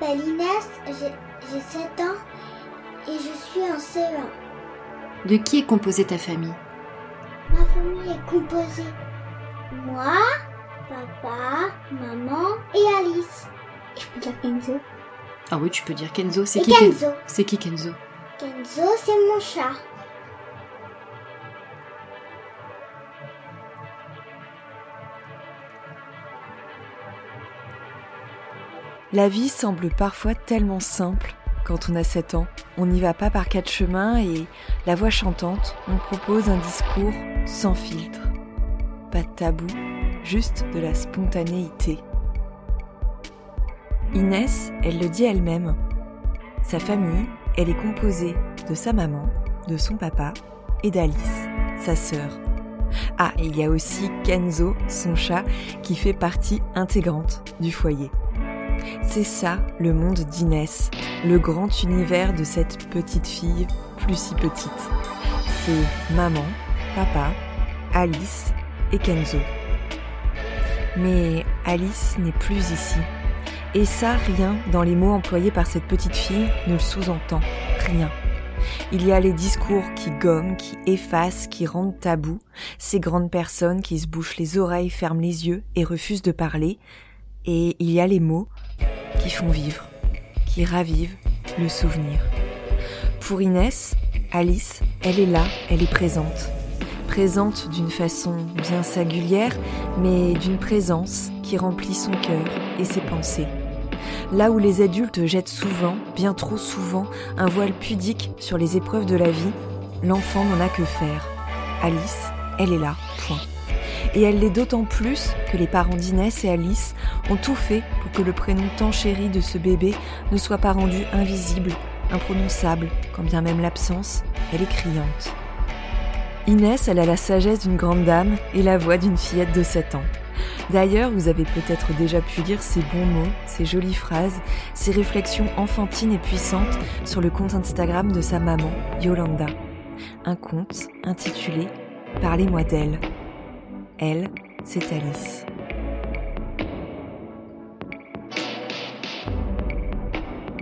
M'appelle Inès, j'ai 7 ans et je suis en CE1. De qui est composée ta famille? Ma famille est composée moi, papa, maman et Alice. Je peux dire Kenzo Ah oui, tu peux dire Kenzo. C'est qui Kenzo. C'est qui Kenzo? Kenzo, c'est mon chat. La vie semble parfois tellement simple quand on a 7 ans. On n'y va pas par quatre chemins et la voix chantante, on propose un discours sans filtre. Pas de tabou, juste de la spontanéité. Inès, elle le dit elle-même. Sa famille, elle est composée de sa maman, de son papa et d'Alice, sa sœur. Ah, il y a aussi Kenzo, son chat, qui fait partie intégrante du foyer. C'est ça le monde d'Inès, le grand univers de cette petite fille plus si petite. C'est maman, papa, Alice et Kenzo. Mais Alice n'est plus ici. Et ça, rien dans les mots employés par cette petite fille ne le sous-entend. Rien. Il y a les discours qui gomment, qui effacent, qui rendent tabou, ces grandes personnes qui se bouchent les oreilles, ferment les yeux et refusent de parler. Et il y a les mots qui font vivre, qui ravivent le souvenir. Pour Inès, Alice, elle est là, elle est présente. Présente d'une façon bien singulière, mais d'une présence qui remplit son cœur et ses pensées. Là où les adultes jettent souvent, bien trop souvent, un voile pudique sur les épreuves de la vie, l'enfant n'en a que faire. Alice, elle est là, point. Et elle l'est d'autant plus que les parents d'Inès et Alice ont tout fait pour que le prénom tant chéri de ce bébé ne soit pas rendu invisible, imprononçable, quand bien même l'absence, elle est criante. Inès, elle a la sagesse d'une grande dame et la voix d'une fillette de 7 ans. D'ailleurs, vous avez peut-être déjà pu lire ces bons mots, ces jolies phrases, ces réflexions enfantines et puissantes sur le compte Instagram de sa maman, Yolanda. Un conte intitulé Parlez-moi d'elle. Elle, c'est Alice.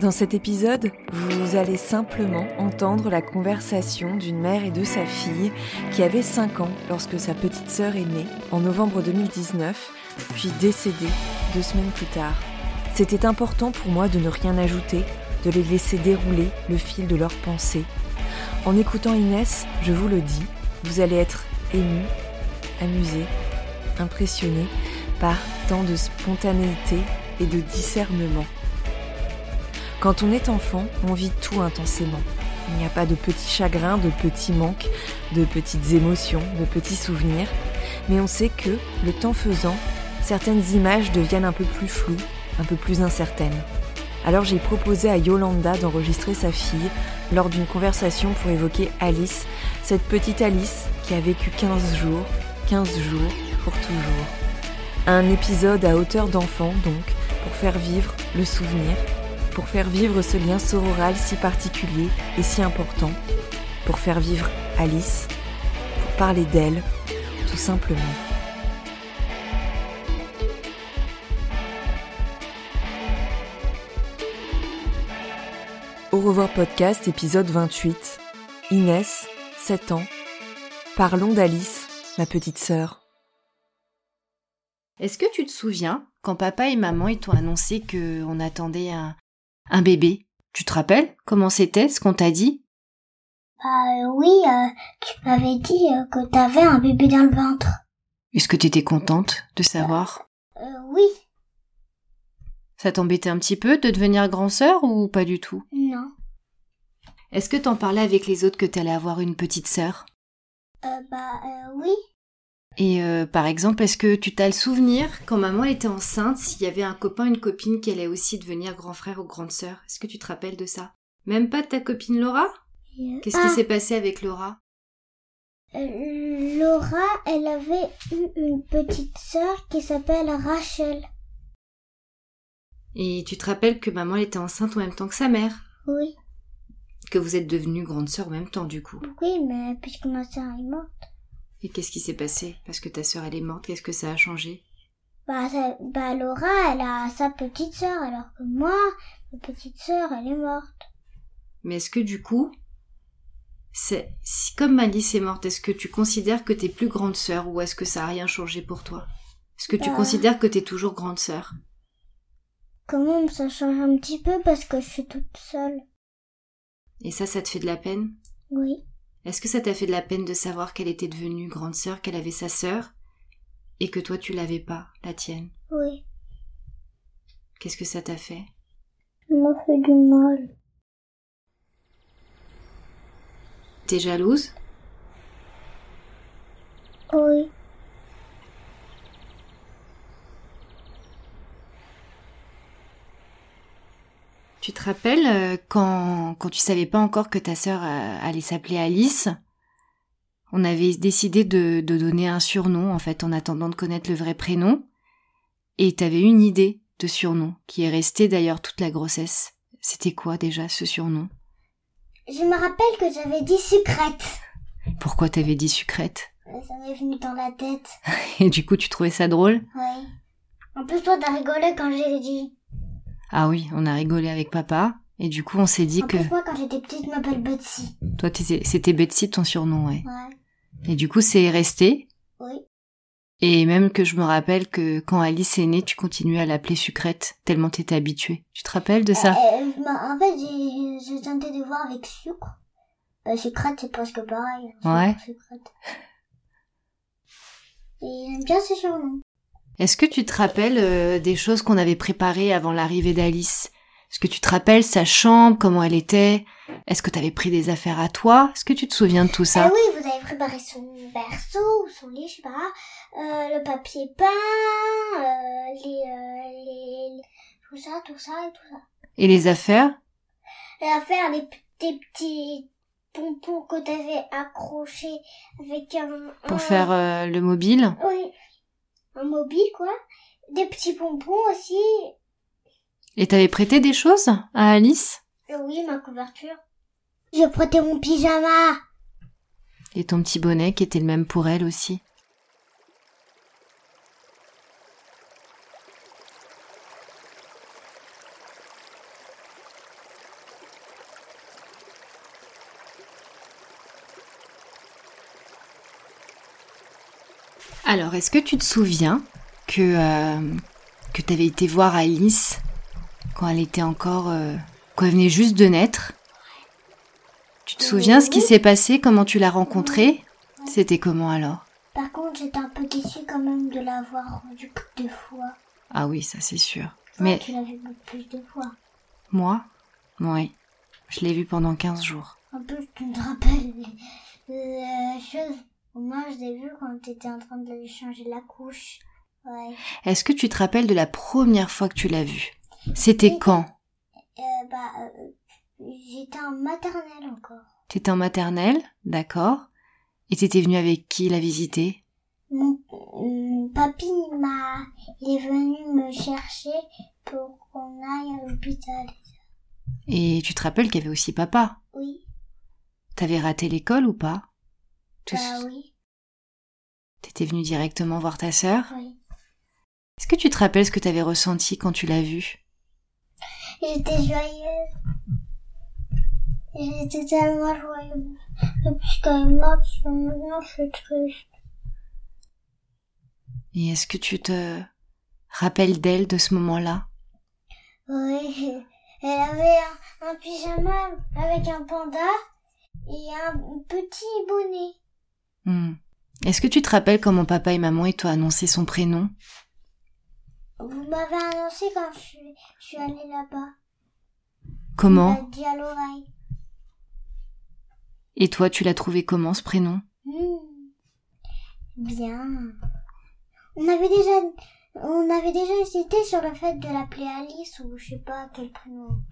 Dans cet épisode, vous allez simplement entendre la conversation d'une mère et de sa fille qui avait 5 ans lorsque sa petite sœur est née en novembre 2019, puis décédée deux semaines plus tard. C'était important pour moi de ne rien ajouter, de les laisser dérouler le fil de leurs pensées. En écoutant Inès, je vous le dis, vous allez être ému, amusé, impressionné par tant de spontanéité et de discernement. Quand on est enfant, on vit tout intensément. Il n'y a pas de petits chagrins, de petits manques, de petites émotions, de petits souvenirs, mais on sait que, le temps faisant, certaines images deviennent un peu plus floues, un peu plus incertaines. Alors j'ai proposé à Yolanda d'enregistrer sa fille lors d'une conversation pour évoquer Alice, cette petite Alice qui a vécu 15 jours, 15 jours pour toujours. Un épisode à hauteur d'enfant, donc, pour faire vivre le souvenir, pour faire vivre ce lien sororal si particulier et si important, pour faire vivre Alice, pour parler d'elle, tout simplement. Au revoir podcast épisode 28. Inès, 7 ans. Parlons d'Alice, ma petite sœur. Est-ce que tu te souviens quand papa et maman ils t'ont annoncé que on attendait un, un bébé? Tu te rappelles comment c'était ce qu'on t'a dit? Bah oui, euh, tu m'avais dit euh, que t'avais un bébé dans le ventre. Est-ce que t'étais contente de savoir? Euh, oui, Ça t'embêtait un petit peu de devenir grand sœur ou pas du tout? Non. Est-ce que t'en parlais avec les autres que t'allais avoir une petite sœur? Euh, bah euh, oui. Et euh, par exemple, est-ce que tu t'as le souvenir quand maman elle était enceinte, s'il y avait un copain, une copine qui allait aussi devenir grand frère ou grande sœur? Est-ce que tu te rappelles de ça? Même pas de ta copine Laura? Qu'est-ce ah, qui s'est passé avec Laura? Euh, Laura, elle avait eu une petite sœur qui s'appelle Rachel. Et tu te rappelles que maman elle était enceinte en même temps que sa mère? Oui. Que vous êtes devenue grande sœur en même temps du coup Oui, mais puisque ma sœur est morte. Et qu'est-ce qui s'est passé? Parce que ta sœur elle est morte, qu'est-ce que ça a changé? Bah, ça- bah Laura, elle a sa petite sœur, alors que moi, ma petite sœur, elle est morte. Mais est-ce que du coup, c'est si comme Alice est morte, est-ce que tu considères que t'es plus grande sœur ou est-ce que ça a rien changé pour toi? Est-ce que tu Bah. considères que t'es toujours grande sœur? Même, ça change un petit peu parce que je suis toute seule. Et ça, ça te fait de la peine? Oui. Est-ce que ça t'a fait de la peine de savoir qu'elle était devenue grande sœur, qu'elle avait sa sœur et que toi tu l'avais pas, la tienne? Oui. Qu'est-ce que ça t'a fait? Ça m'a fait du mal. T'es jalouse? Oui. Tu te rappelles euh, quand, quand tu savais pas encore que ta sœur euh, allait s'appeler Alice On avait décidé de, de donner un surnom en fait en attendant de connaître le vrai prénom. Et t'avais une idée de surnom qui est restée d'ailleurs toute la grossesse. C'était quoi déjà ce surnom? Je me rappelle que j'avais dit sucrète. Pourquoi t'avais dit sucrète Ça m'est venu dans la tête. Et du coup tu trouvais ça drôle? Oui. En plus, toi, t'as rigolé quand j'ai dit. Ah oui, on a rigolé avec papa. Et du coup on s'est dit En que plus, moi, quand j'étais petite, je m'appelle Betsy. toi c'était Betsy ton surnom, ouais. Ouais. Et du coup c'est resté. Oui. Et même que je me rappelle que quand Alice est née, tu continuais à l'appeler sucrète, tellement t'étais habituée. Tu te rappelles de ça? Euh, euh, bah, en fait, j'ai tenté de voir avec sucre. Bah, sucrète, c'est presque pareil. Sucre, Ouais. Sucrète. Et j'aime bien ce surnom. Est-ce que tu te rappelles euh, des choses qu'on avait préparées avant l'arrivée d'Alice? Est-ce que tu te rappelles sa chambre, comment elle était? Est-ce que t'avais pris des affaires à toi? Est-ce que tu te souviens de tout ça? Ah oui, vous avez préparé son berceau ou son lit, je sais pas. Euh, le papier peint, euh, les, les, tout ça, tout ça et tout ça. Et les affaires? Les, p- des petits pompons que t'avais accrochés avec un... pour un- faire le mobile? Oui. Un mobile, quoi. Des petits pompons aussi. Et t'avais prêté des choses à Alice? Et oui, ma couverture. J'ai prêté mon pyjama. Et ton petit bonnet qui était le même pour elle aussi Alors, est-ce que tu te souviens que, euh, que tu avais été voir Alice quand elle était encore. euh, quand elle venait juste de naître? Tu te souviens ce qui s'est passé? Comment tu l'as rencontrée? C'était comment alors? Par contre, j'étais un peu déçue quand même de l'avoir rendu que deux fois. Ah oui, ça c'est sûr. Mais tu l'as plus de fois. moi? Oui. Je l'ai vue pendant 15 jours. En plus, tu me rappelles chose. Moi, je l'ai vu quand t'étais en train de lui changer la couche. Ouais. Est-ce que tu te rappelles de la première fois que tu l'as vue C'était Oui. quand? Euh, bah, euh, j'étais en maternelle encore. T'étais en maternelle, d'accord. Et t'étais venue avec qui la visiter? Mon, papy m'a, il est venu me chercher pour qu'on aille à l'hôpital. Et tu te rappelles qu'il y avait aussi papa? Oui, T'avais raté l'école ou pas? Tu- bah oui, T'étais venu directement voir ta sœur? Oui. Est-ce que tu te rappelles ce que t'avais ressenti quand tu l'as vue? J'étais joyeuse. J'étais tellement joyeuse. Et puis quand elle est morte, maintenant je suis triste. Et est-ce que tu te rappelles d'elle de ce moment-là? Oui, elle avait un, un pyjama avec un panda et un petit bonnet. Hmm. Est-ce que tu te rappelles comment papa et maman t'ont annoncé son prénom? Vous m'avez annoncé quand je suis, je suis allée là-bas. Comment? Dit à l'oreille. Et toi, tu l'as trouvé comment ce prénom? Hmm. Bien. On avait déjà, on avait déjà hésité sur le fait de l'appeler Alice ou je sais pas quel prénom.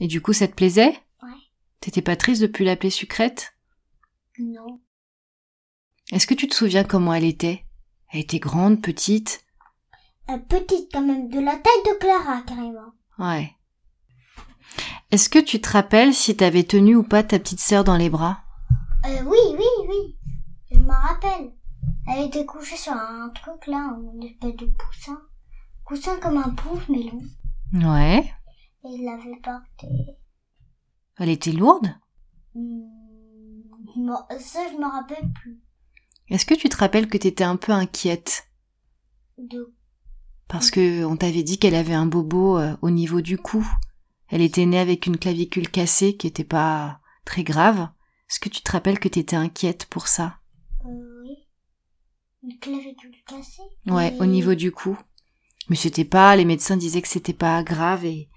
Et du coup, ça te plaisait? Ouais. T'étais pas triste de plus l'appeler sucrète? Non. Est-ce que tu te souviens comment elle était? Elle était grande, petite? Euh, petite quand même, de la taille de Clara carrément. Ouais. Est-ce que tu te rappelles si t'avais tenu ou pas ta petite sœur dans les bras? Euh, oui, oui, oui. Je me rappelle. Elle était couchée sur un truc là, une espèce de coussin. Coussin comme un pouf mais long. Ouais. Et je l'avais porté. Elle était lourde? Hmm, ça, je me rappelle plus. Est-ce que tu te rappelles que t'étais un peu inquiète? De Parce que on t'avait dit qu'elle avait un bobo euh, au niveau du cou. Elle était née avec une clavicule cassée qui était pas très grave. Est-ce que tu te rappelles que t'étais inquiète pour ça? Euh, oui. Une clavicule cassée? Ouais, Et- au niveau du cou. Mais c'était pas, les médecins disaient que c'était pas grave et,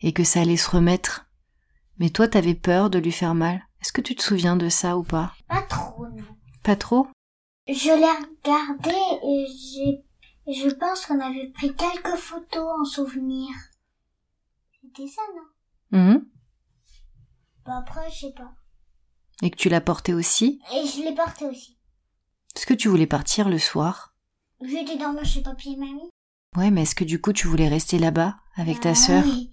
et que ça allait se remettre. Mais toi, t'avais peur de lui faire mal. Est-ce que tu te souviens de ça ou pas? Pas trop, non. Pas trop? Je l'ai regardé et j'ai, je pense qu'on avait pris quelques photos en souvenir. C'était ça, non? Mhm. Bah après, je sais pas. Et que tu l'as porté aussi? Et je l'ai porté aussi. Est-ce que tu voulais partir le soir? J'étais dormir chez papy et mamie. Ouais, mais est-ce que du coup tu voulais rester là-bas avec ta Ah sœur? oui.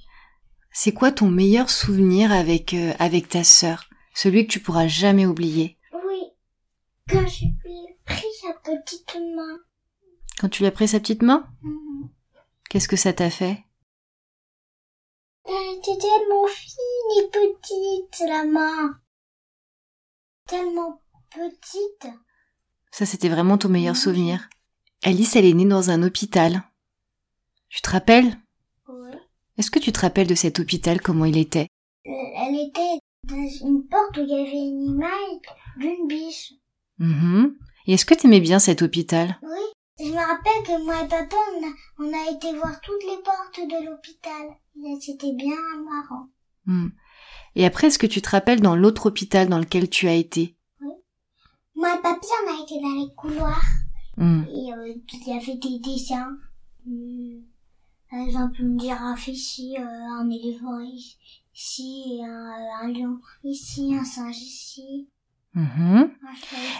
C'est quoi ton meilleur souvenir avec euh, avec ta sœur? Celui que tu pourras jamais oublier. Quand je lui ai pris sa petite main. Quand tu lui as pris sa petite main Mhm. Qu'est-ce que ça t'a fait Elle était tellement fine et petite, la main. Tellement petite. Ça, c'était vraiment ton meilleur Oui. souvenir. Alice, elle est née dans un hôpital. Tu te rappelles Oui. Est-ce que tu te rappelles de cet hôpital, comment il était Elle était dans une porte où il y avait une image d'une biche. Mhm. Et est-ce que t'aimais bien cet hôpital? Oui. Je me rappelle que moi et papa, on a, on a été voir toutes les portes de l'hôpital. C'était bien marrant. Hmm. Et après, est-ce que tu te rappelles dans l'autre hôpital dans lequel tu as été? Moi et papy, on a été dans les couloirs. Hmm. Et euh, il y avait des dessins. Hum, Par exemple, une girafe ici, euh, un éléphant ici, et un, un lion ici, un singe ici. Mhm.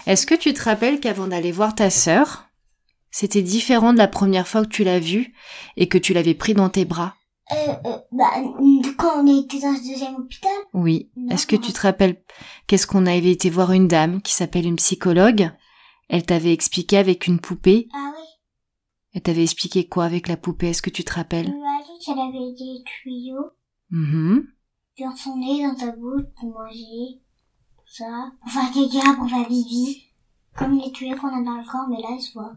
Est-ce que tu te rappelles qu'avant d'aller voir ta sœur, c'était différent de la première fois que tu l'as vue et que tu l'avais pris dans tes bras? Euh, euh, bah, quand on était dans ce deuxième hôpital, Oui. Est-ce que tu te rappelles qu'est-ce qu'on avait été voir une dame qui s'appelle une psychologue? Elle t'avait expliqué avec une poupée. ah oui, Elle t'avait expliqué quoi avec la poupée? Est-ce que tu te elle rappelles dit qu'elle avait des tuyaux Mhm. dans son nez, dans sa bouche pour manger, ça. Pour faire caca, pour faire bibi. Comme les tuyaux qu'on a dans le corps, mais là, ils se voient.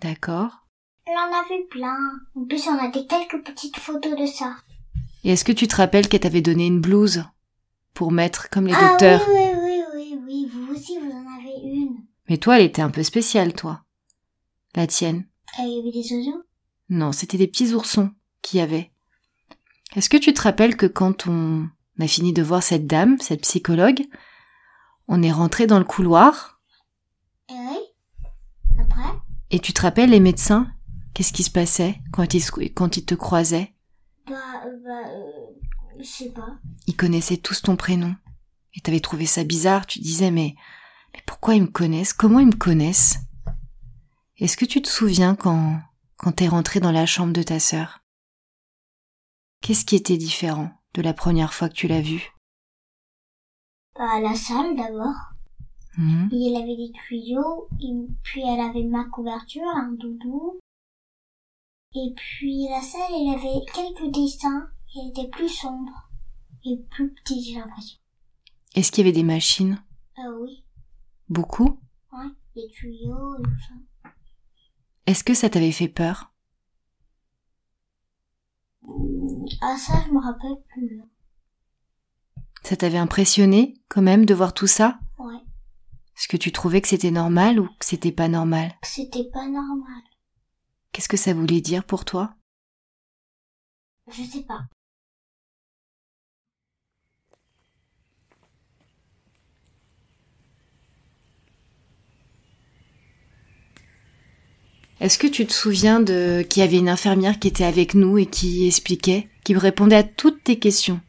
D'accord. Elle en a vu plein. En plus, on a des quelques petites photos de ça. Et est-ce que tu te rappelles qu'elle t'avait donné une blouse pour mettre comme les ah docteurs oui, oui, oui, oui, oui, vous aussi, vous en avez une. Mais toi, elle était un peu spéciale, toi. La tienne. Y avait des oiseaux? Non, c'était des petits oursons qu'il y avait. Est-ce que tu te rappelles que quand on a fini de voir cette dame, cette psychologue, on est rentré dans le couloir. Eh oui. Après? Et tu te rappelles les médecins Qu'est-ce qui se passait quand ils, quand ils te croisaient? Bah, bah, euh, je sais pas. Ils connaissaient tous ton prénom. Et t'avais trouvé ça bizarre, tu disais mais Mais pourquoi ils me connaissent? Comment ils me connaissent? Est-ce que tu te souviens quand, quand t'es rentré dans la chambre de ta sœur? Qu'est-ce qui était différent? De la première fois que tu l'as vue Bah, la salle d'abord. Mhm. Et elle avait des tuyaux, et puis elle avait ma couverture, un doudou. Et puis la salle, elle avait quelques dessins, et elle était plus sombre. Et plus petite, j'ai l'impression. Est-ce qu'il y avait des machines? Ah oui, Beaucoup? Ouais, des tuyaux et tout ça. Est-ce que ça t'avait fait peur? Ah ça, je me rappelle plus. Ça t'avait impressionné quand même de voir tout ça? Ouais, Est-ce que tu trouvais que c'était normal ou que c'était pas normal? C'était pas normal. Qu'est-ce que ça voulait dire pour toi? Je sais pas. Est-ce que tu te souviens de qu'il y avait une infirmière qui était avec nous et qui expliquait, qui répondait à toutes tes questions?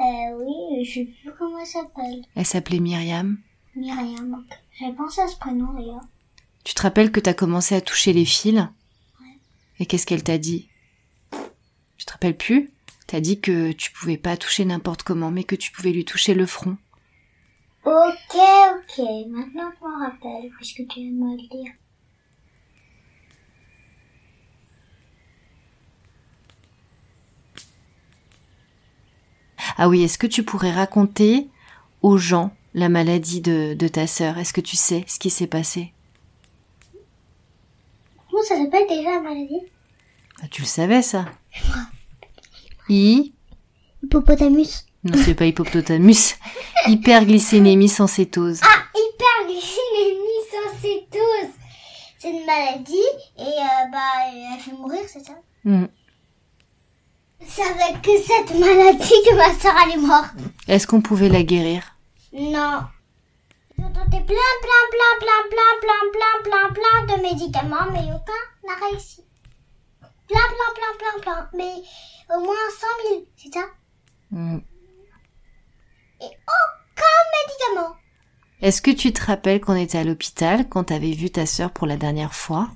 Euh, oui, je sais plus comment elle s'appelle. Elle s'appelait Myriam. Myriam. J'ai pensé à ce prénom d'ailleurs. Tu te rappelles que t'as commencé à toucher les fils? Et qu'est-ce qu'elle t'a dit? Tu te rappelles plus? T'as dit que tu pouvais pas toucher n'importe comment, mais que tu pouvais lui toucher le front. Ok, ok. Maintenant je m'en rappelle, puisque tu viens de me le dire. Ah oui, est-ce que tu pourrais raconter aux gens la maladie de, de ta sœur? Est-ce que tu sais ce qui s'est passé? Comment ça s'appelle déjà la maladie? Ah, Tu le savais ça? I? Hippopotamus. Non, c'est pas hippopotamus. Hyperglycénémie sans cétose. Ah, hyperglycémie sans cétose. C'est une maladie et euh, bah elle fait mourir, c'est ça? Hmm. C'est avec que cette maladie que ma soeur elle est morte. Est-ce qu'on pouvait la guérir Non. J'ai tenté plein, plein, plein, plein, plein, plein, plein, plein, plein de médicaments, mais aucun n'a réussi. Plein, plein, plein, plein, plein. Mais au moins 100 000, c'est ça Hmm. Et aucun médicament. Est-ce que tu te rappelles qu'on était à l'hôpital quand t'avais vu ta sœur pour la dernière fois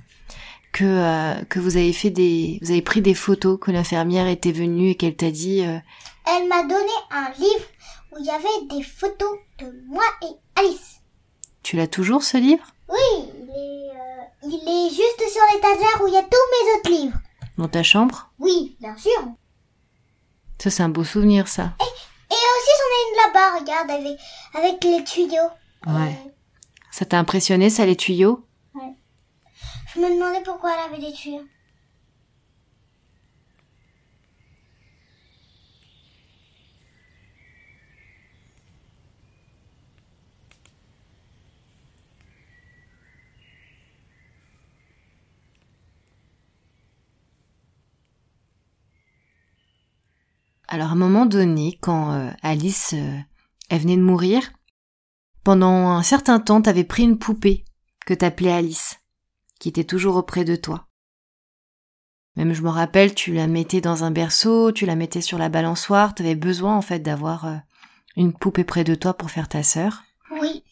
que euh, que vous avez fait des vous avez pris des photos que l'infirmière était venue et qu'elle t'a dit euh, Elle m'a donné un livre où il y avait des photos de moi et Alice. tu l'as toujours ce livre? Oui, il est, euh, il est juste sur l'étagère où il y a tous mes autres livres. dans ta chambre? Oui, bien sûr. Ça c'est un beau souvenir ça. Et aussi j'en ai une là-bas, regarde, avec, avec les tuyaux. Ouais. Ça t'a impressionné ça les tuyaux? Je me demandais pourquoi elle avait des tuyaux. Alors à un moment donné, quand euh, Alice euh, venait de mourir, pendant un certain temps, t'avais pris une poupée que t'appelais Alice, qui était toujours auprès de toi. Même je me rappelle, tu la mettais dans un berceau, tu la mettais sur la balançoire, t'avais besoin en fait d'avoir euh, une poupée près de toi pour faire ta sœur. Oui,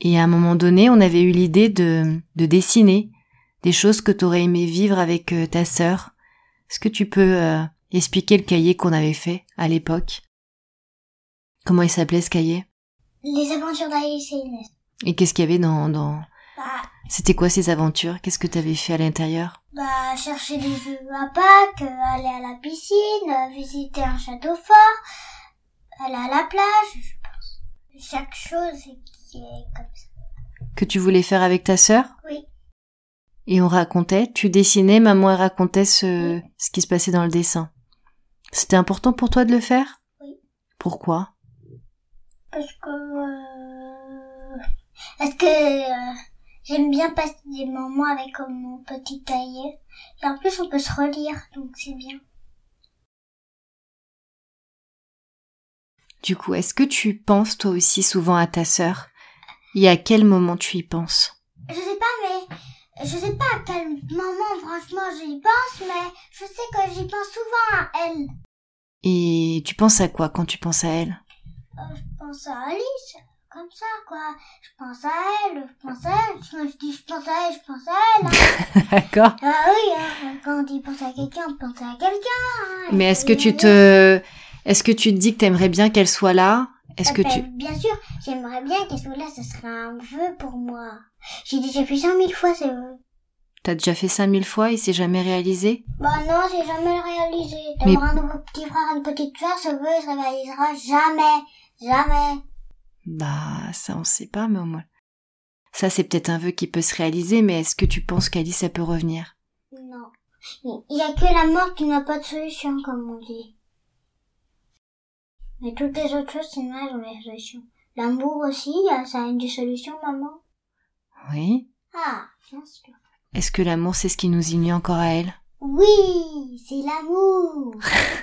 Et à un moment donné, on avait eu l'idée de, de dessiner des choses que t'aurais aimé vivre avec euh, ta sœur. Est-ce que tu peux euh, expliquer le cahier qu'on avait fait à l'époque? Comment il s'appelait ce cahier? Les aventures d'Alice et Inès. Et qu'est-ce qu'il y avait dans... dans... C'était quoi ces aventures? Qu'est-ce que t'avais fait à l'intérieur? Bah, chercher des œufs à Pâques, aller à la piscine, visiter un château fort, aller à la plage, je pense. Chaque chose qui est comme ça. Que tu voulais faire avec ta sœur? Oui. Et on racontait, tu dessinais, maman elle racontait ce, ce qui se passait dans le dessin. C'était important pour toi de le faire? Oui. Pourquoi? Parce que... Euh... Parce que... euh, J'aime bien passer des moments avec euh, mon petit cahier. Et en plus, on peut se relire, donc c'est bien. Du coup, est-ce que tu penses toi aussi souvent à ta sœur? Et à quel moment tu y penses? Je sais pas, mais... Je sais pas à quel moment, franchement, j'y pense, mais je sais que j'y pense souvent à elle. Et tu penses à quoi quand tu penses à elle? Euh, je pense à Alice, comme ça, quoi. Je pense à elle, je pense à elle. Quand je dis je pense à elle, je pense à elle. hein. D'accord. ah oui, hein, quand on dit pense à quelqu'un, on pense à quelqu'un. hein. Mais est-ce que tu te, est-ce que tu te dis que t'aimerais bien qu'elle soit là? Est-ce Ah que ben, tu, Bien sûr, j'aimerais bien qu'elle soit là, ce serait un vœu pour moi. J'ai déjà fait cent mille fois ce vœu. t'as déjà fait 5000 fois et c'est jamais réalisé? Bah non, j'ai jamais réalisé. Mais- D'avoir un nouveau petit frère, une petite soeur, ce vœu, il se réalisera jamais. Jamais. Bah, ça on sait pas, mais au moins. Ça c'est peut-être un vœu qui peut se réaliser, mais est-ce que tu penses qu'Alice elle peut revenir? Non. Il y a que la mort qui n'a pas de solution, comme on dit. Mais toutes les autres choses, c'est mal, ont des solutions. L'amour aussi, euh, ça a une des solutions, maman. Oui. Ah, bien sûr. Est-ce que l'amour c'est ce qui nous unit encore à elle? Oui, c'est l'amour.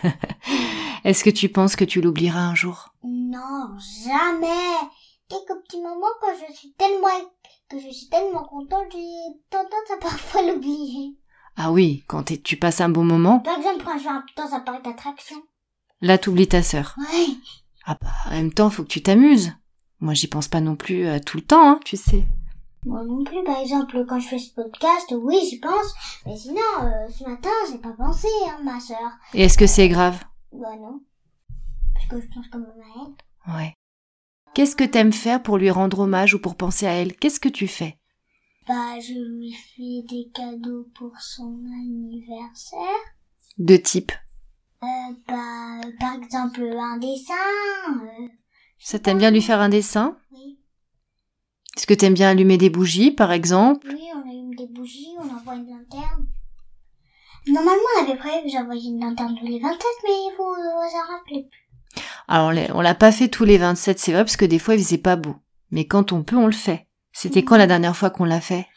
Est-ce que tu penses que tu l'oublieras un jour? Non, jamais. Quelques petits moments quand je suis tellement, que je suis tellement contente, j'ai tendance à parfois l'oublier. Ah oui, quand tu passes un bon moment, Par exemple, quand je vais un- dans un parc d'attractions. là t'oublies ta sœur. Ouais. Ah bah, en même temps, faut que tu t'amuses. Moi, j'y pense pas non plus euh, tout le temps, hein, tu sais. Moi non plus, par exemple, quand je fais ce podcast, oui, j'y pense. Mais sinon, euh, ce matin, j'ai pas pensé, hein, ma sœur. Et est-ce que c'est grave? Bah non. Parce que je pense quand même à elle. Ouais. Qu'est-ce que t'aimes faire pour lui rendre hommage ou pour penser à elle? Qu'est-ce que tu fais? Bah, je lui fais des cadeaux pour son anniversaire. De type? Euh, bah, par exemple, un dessin. Euh, Ça t'aime bien lui faire un dessin? Oui. Est-ce que t'aimes bien allumer des bougies, par exemple? Oui, on allume des bougies, on envoie une lanterne. Normalement, on avait prévu que j'envoyais une lanterne tous les 27, mais il faut s'en rappeler. Alors, on l'a- on l'a pas fait tous les 27, c'est vrai, parce que des fois, il faisait pas beau. Mais quand on peut, on le fait. C'était quand la dernière fois qu'on l'a fait?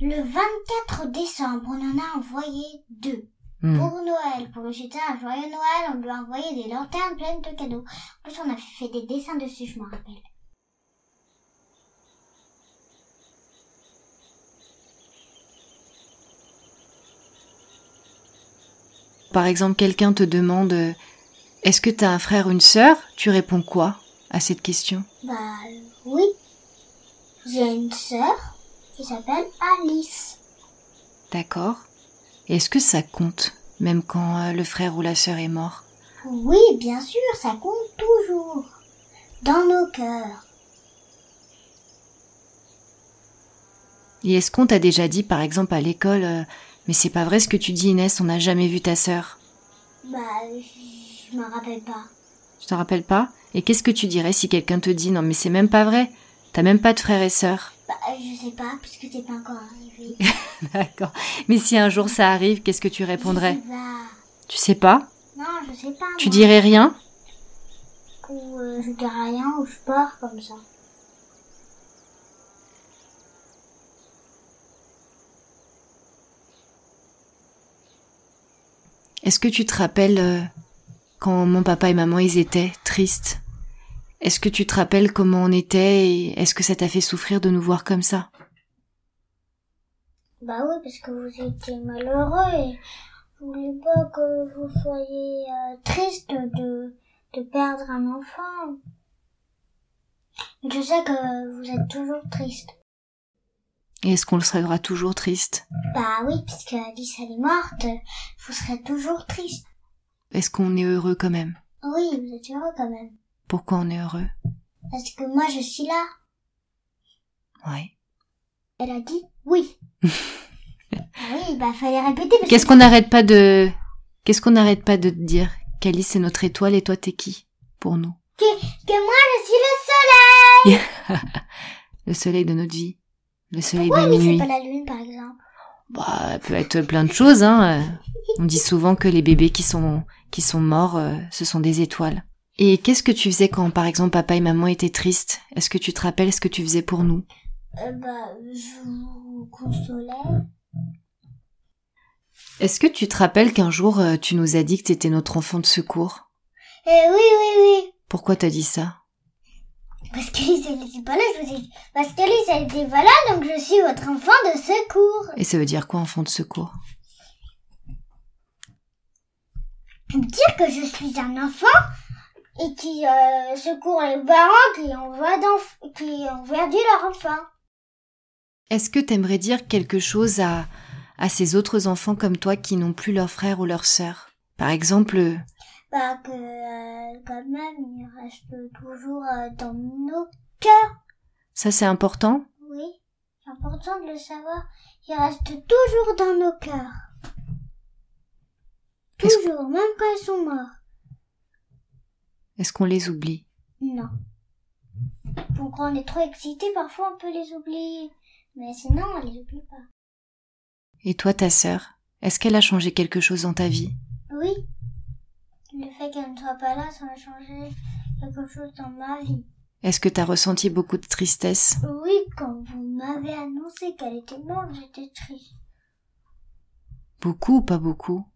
Le 24 décembre, on en a envoyé deux. Hmm. Pour Noël, pour le jeter un joyeux Noël, on lui a envoyé des lanternes pleines de cadeaux. En plus, on a fait des dessins dessus, je me rappelle. Par exemple, quelqu'un te demande euh, Est-ce que t'as un frère ou une sœur? Tu réponds quoi à cette question? Bah, oui. J'ai une sœur qui s'appelle Alice. D'accord. Est-ce que ça compte, même quand euh, le frère ou la sœur est mort? Oui, bien sûr, ça compte toujours. Dans nos cœurs. Et est-ce qu'on t'a déjà dit, par exemple, à l'école, euh, mais c'est pas vrai ce que tu dis, Inès, on n'a jamais vu ta sœur Bah, je me rappelle pas. Je te rappelle pas? Et qu'est-ce que tu dirais si quelqu'un te dit, non mais c'est même pas vrai? T'as même pas de frères et sœurs Bah, je sais pas, puisque c'est pas encore arrivé. D'accord. Mais si un jour ça arrive, qu'est-ce que tu répondrais Je sais pas. Tu sais pas? Non, je sais pas. Tu moi. dirais rien? Ou euh, je dirais rien, ou je pars comme ça. Est-ce que tu te rappelles euh, quand mon papa et maman ils étaient tristes? Est-ce que tu te rappelles comment on était et est-ce que ça t'a fait souffrir de nous voir comme ça? Bah oui, parce que vous étiez malheureux et je voulais pas que vous soyez euh, triste de, de perdre un enfant. Je sais que vous êtes toujours triste. Et est-ce qu'on le sera toujours triste Bah oui, puisque Alice elle est morte, vous serez toujours triste. Est-ce qu'on est heureux quand même Oui, vous êtes heureux quand même. Pourquoi on est heureux Parce que moi je suis là. Ouais. Elle a dit oui. ah oui, bah fallait répéter Qu'est-ce que... qu'on n'arrête pas de Qu'est-ce qu'on n'arrête pas de te dire Qu'Alice c'est notre étoile et toi t'es qui pour nous que, que moi je suis le soleil Le soleil de notre vie, le soleil minuit. pas la lune par exemple? Bah, elle peut être plein de choses. Hein. On dit souvent que les bébés qui sont qui sont morts, euh, ce sont des étoiles. Et qu'est-ce que tu faisais quand, par exemple, papa et maman étaient tristes? Est-ce que tu te rappelles ce que tu faisais pour nous? Euh, bah, je vous consolais. Est-ce que tu te rappelles qu'un jour euh, tu nous as dit que t'étais notre enfant de secours? Eh oui, oui, oui. Pourquoi t'as dit ça? Parce que Lise, elle était pas là, je vous ai dit. Parce que Lise, elle était pas là, donc je suis votre enfant de secours. Et ça veut dire quoi, enfant de secours? Dire que je suis un enfant et qui euh, secourent les parents qui ont, qui leur enfant. Est-ce que t'aimerais dire quelque chose à, à ces autres enfants comme toi qui n'ont plus leur frère ou leur sœur Par exemple, Bah que euh, quand même ils restent toujours euh, dans nos cœurs. ça c'est important Oui, c'est important de le savoir. Ils restent toujours dans nos cœurs. Toujours, même quand ils sont morts. Est-ce qu'on les oublie? Non. Donc quand on est trop excité, parfois on peut les oublier. Mais sinon, on les oublie pas. Et toi, ta sœur, est-ce qu'elle a changé quelque chose dans ta vie? Oui. Le fait qu'elle ne soit pas là, ça a changé quelque chose dans ma vie. Est-ce que t'as ressenti beaucoup de tristesse? Oui, quand vous m'avez annoncé qu'elle était morte, j'étais triste. Beaucoup ou pas beaucoup?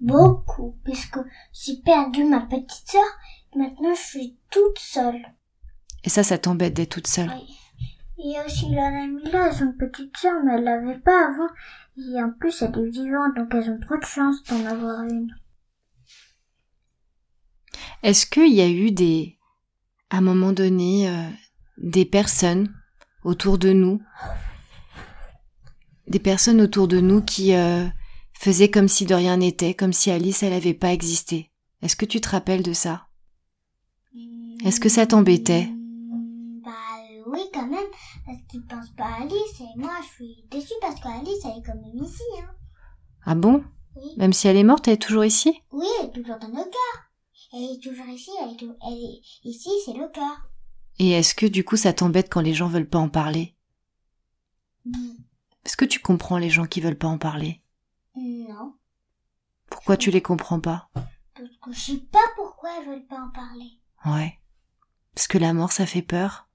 Beaucoup, puisque j'ai perdu ma petite sœur. Maintenant, je suis toute seule. Et ça, ça t'embête d'être toute seule? Oui. Il y a aussi la Namila, son petite sœur, mais elle l'avait pas avant. Et en plus, elle est vivante, donc elles ont trop de chance d'en avoir une. Est-ce qu'il y a eu des, à un moment donné, euh, des personnes autour de nous, des personnes autour de nous qui euh, faisaient comme si de rien n'était, comme si Alice, elle n'avait pas existé Est-ce que tu te rappelles de ça? Est-ce que ça t'embêtait? Bah oui, quand même, parce qu'ils pensent pas à Alice, et moi, je suis déçue parce qu'Alice, elle est quand même ici, hein. Ah bon? Oui. Même si elle est morte, elle est toujours ici? Oui, elle est toujours dans nos cœurs. Elle est toujours ici, elle est, elle est ici, c'est le cœur. Et est-ce que du coup ça t'embête quand les gens veulent pas en parler? Est-ce que tu comprends les gens qui veulent pas en parler? Non, Pourquoi tu les comprends pas? Parce que je sais pas pourquoi elles veulent pas en parler. Ouais. Parce que la mort, ça fait peur?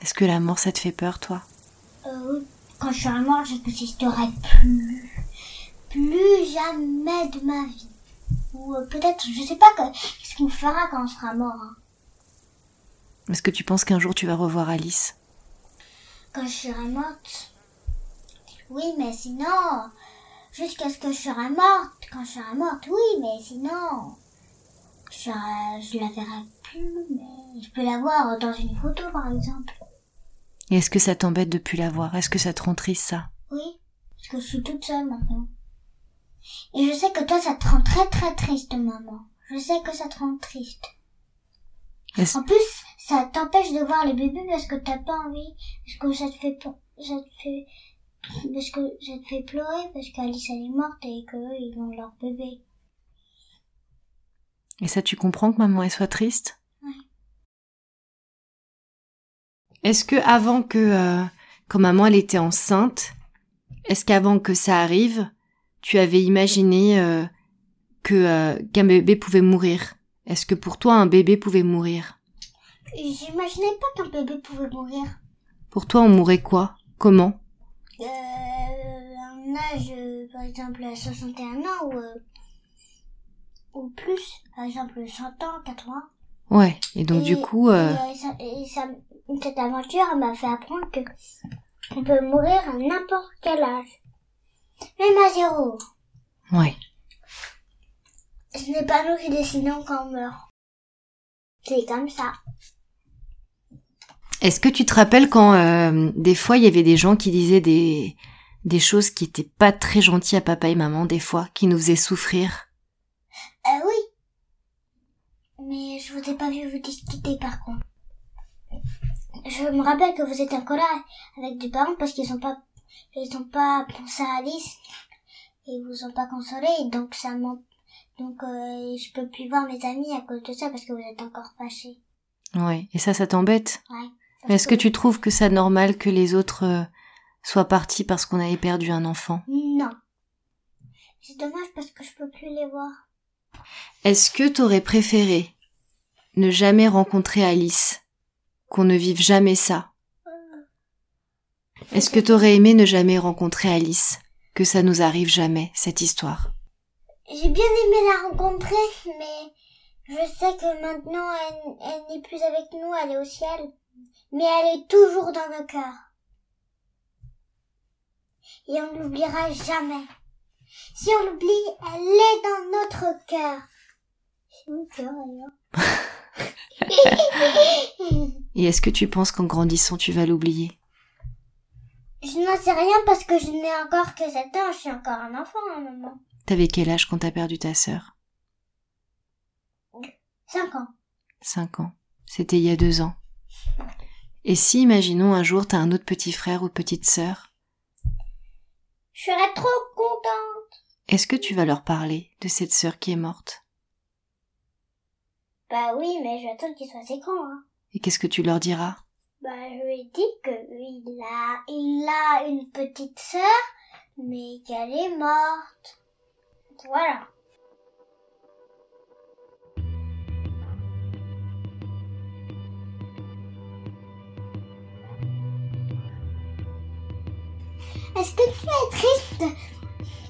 Est-ce que la mort, ça te fait peur, toi? Euh, quand je serai morte, je n'existerai plus. Plus jamais de ma vie. Ou euh, peut-être, je sais pas que- qu'est-ce qu'on fera quand on sera mort. hein. Est-ce que tu penses qu'un jour tu vas revoir Alice? Quand je serai morte. Oui, mais sinon, jusqu'à ce que je serai morte. Quand je serai morte, oui, mais sinon, je, serai- je la verrai plus. Mais je peux la voir dans une photo, par exemple. Et est-ce que ça t'embête de plus la voir? Est-ce que ça te rend triste, ça? Oui, parce que je suis toute seule maintenant. Et je sais que toi, ça te rend très très triste, maman. Je sais que ça te rend triste. En plus, ça t'empêche de voir les bébés parce que t'as pas envie, parce que ça te fait, ça te fait, parce que ça te fait pleurer parce qu'Alice elle est morte et qu'eux ils ont leur bébé. Et ça, tu comprends que maman elle soit triste Ouais. Est-ce que avant que euh, quand maman elle était enceinte, est-ce qu'avant que ça arrive, tu avais imaginé euh, que euh, qu'un bébé pouvait mourir Est-ce que pour toi un bébé pouvait mourir? J'imaginais pas qu'un bébé pouvait mourir. Pour toi on mourrait quoi? Comment? Euh, un âge, euh, par exemple, à 61 ans ou, ou plus, par exemple 100 ans, 80 Ouais. Et donc Et- du coup, euh, et, ça- et ça- cette aventure m'a fait apprendre que on peut mourir à n'importe quel âge. Même à zéro. ouais. Ce n'est pas nous qui décidons quand on meurt. C'est comme ça. Est-ce que tu te rappelles quand euh, des fois il y avait des gens qui disaient des des choses qui étaient pas très gentilles à papa et maman des fois, qui nous faisaient souffrir? Euh, oui. Mais je vous ai pas vu vous discuter par contre. Je me rappelle que vous êtes en colère avec des parents parce qu'ils ont pas, ils ont pas pensé à Alice et ils vous ont pas consolé donc ça donc euh, je peux plus voir mes amis à cause de ça parce que vous êtes encore fâchés. Ouais. Et ça, ça t'embête? Ouais. Mais Est-ce que tu trouves que c'est normal que les autres euh, soient partis parce qu'on avait perdu un enfant? Non. C'est dommage parce que je peux plus les voir. Est-ce que t'aurais préféré ne jamais rencontrer Alice, qu'on ne vive jamais ça? Est-ce que t'aurais aimé ne jamais rencontrer Alice, que ça nous arrive jamais cette histoire J'ai bien aimé la rencontrer, mais je sais que maintenant elle, elle n'est plus avec nous, elle est au ciel. Mais elle est toujours dans nos cœurs. Et on ne l'oubliera jamais. Si on l'oublie, elle est dans notre cœur, Et est-ce que tu penses qu'en grandissant, tu vas l'oublier? Je n'en sais rien parce que je n'ai encore que 7 ans, je suis encore un enfant, hein, maman. T'avais quel âge quand t'as perdu ta sœur? 5 ans. 5 ans. C'était il y a deux ans. Et si, imaginons, un jour, t'as un autre petit frère ou petite sœur? Je serais trop contente. Est-ce que tu vas leur parler de cette sœur qui est morte? Bah oui, mais je vais attendre qu'il soit assez grand, hein. Et qu'est-ce que tu leur diras? Bah, je lui ai dit que il a, il a une petite sœur, mais qu'elle est morte. Voilà. Est-ce que tu es triste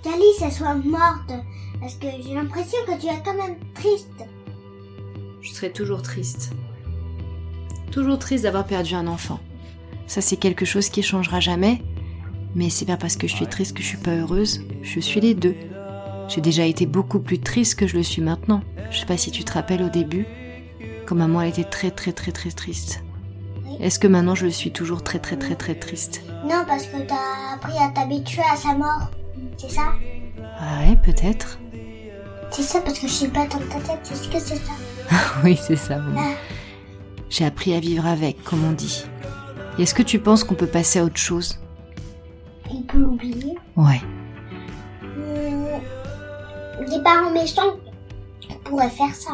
qu'Alice soit morte? Parce que j'ai l'impression que tu es quand même triste. Je serai toujours triste. Toujours triste d'avoir perdu un enfant. Ça, c'est quelque chose qui changera jamais. Mais c'est pas parce que je suis triste que je suis pas heureuse. Je suis les deux. J'ai déjà été beaucoup plus triste que je le suis maintenant. Je sais pas si tu te rappelles au début, quand maman elle était très très très très triste. Est-ce que maintenant je le suis toujours très très très très triste? Non, parce que t'as appris à t'habituer à sa mort. C'est ça? Ah ouais, peut-être. C'est ça parce que je suis pas dans ta tête, c'est ce que c'est ça? oui, c'est ça. Ah. J'ai appris à vivre avec, comme on dit. Est-ce que tu penses qu'on peut passer à autre chose? On peut l'oublier. Ouais. Hmm, Les parents méchants pourraient faire ça.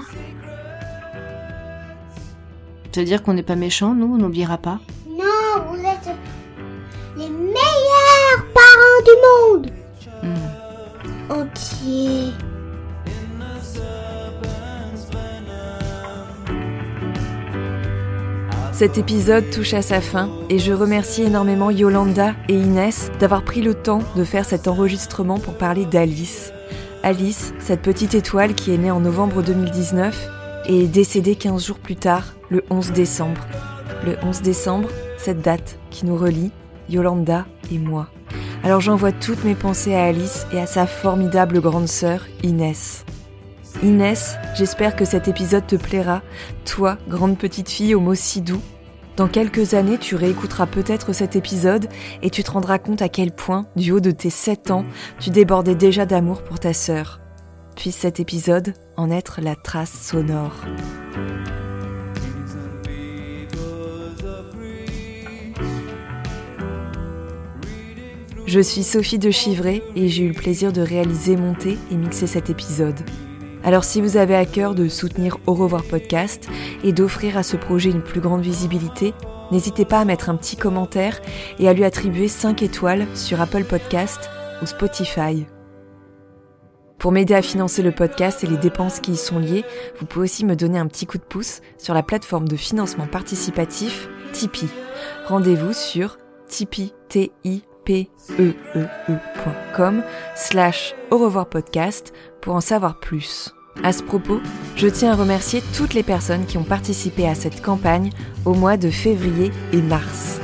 Ça veut dire qu'on n'est pas méchants, nous, on n'oubliera pas? Non, vous êtes les meilleurs parents du monde Hmm. entier. Cet épisode touche à sa fin et je remercie énormément Yolanda et Inès d'avoir pris le temps de faire cet enregistrement pour parler d'Alice. Alice, cette petite étoile qui est née en novembre 2019 et est décédée 15 jours plus tard, le 11 décembre. Le 11 décembre, cette date qui nous relie, Yolanda et moi. Alors j'envoie toutes mes pensées à Alice et à sa formidable grande sœur, Inès. Inès, j'espère que cet épisode te plaira, toi, grande petite fille aux mots si doux. Dans quelques années, tu réécouteras peut-être cet épisode et tu te rendras compte à quel point, du haut de tes 7 ans, tu débordais déjà d'amour pour ta sœur. Puisse cet épisode en être la trace sonore. Je suis Sophie de Chivray et j'ai eu le plaisir de réaliser, monter et mixer cet épisode. Alors si vous avez à cœur de soutenir Au revoir podcast et d'offrir à ce projet une plus grande visibilité, n'hésitez pas à mettre un petit commentaire et à lui attribuer 5 étoiles sur Apple Podcast ou Spotify. Pour m'aider à financer le podcast et les dépenses qui y sont liées, vous pouvez aussi me donner un petit coup de pouce sur la plateforme de financement participatif Tipeee. Rendez-vous sur tipeee, t i p e e e.com slash au revoir podcast pour en savoir plus. À ce propos, je tiens à remercier toutes les personnes qui ont participé à cette campagne au mois de février et mars.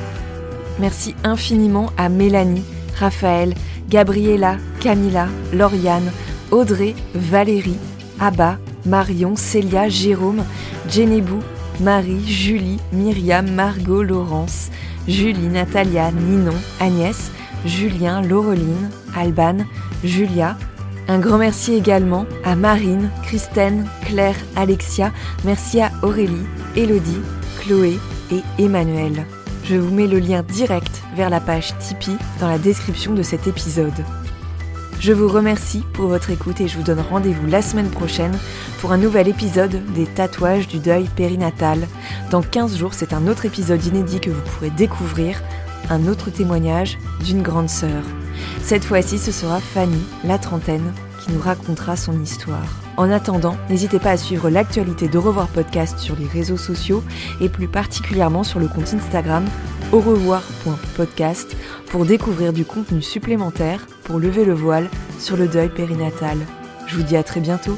Merci infiniment à Mélanie, Raphaël, Gabriella, Camilla, Lauriane, Audrey, Valérie, Abba, Marion, Célia, Jérôme, Jenébou, Marie, Julie, Myriam, Margot, Laurence, Julie, Natalia, Ninon, Agnès, Julien, Laureline, Alban, Julia. Un grand merci également à Marine, Christine, Claire, Alexia. Merci à Aurélie, Elodie, Chloé et Emmanuel. Je vous mets le lien direct vers la page Tipeee dans la description de cet épisode. Je vous remercie pour votre écoute et je vous donne rendez-vous la semaine prochaine pour un nouvel épisode des tatouages du deuil périnatal. Dans 15 jours, c'est un autre épisode inédit que vous pourrez découvrir, un autre témoignage d'une grande sœur. Cette fois-ci, ce sera Fanny, la trentaine, qui nous racontera son histoire. En attendant, n'hésitez pas à suivre l'actualité d'Au revoir podcast sur les réseaux sociaux et plus particulièrement sur le compte Instagram au revoir.podcast pour découvrir du contenu supplémentaire pour lever le voile sur le deuil périnatal. Je vous dis à très bientôt.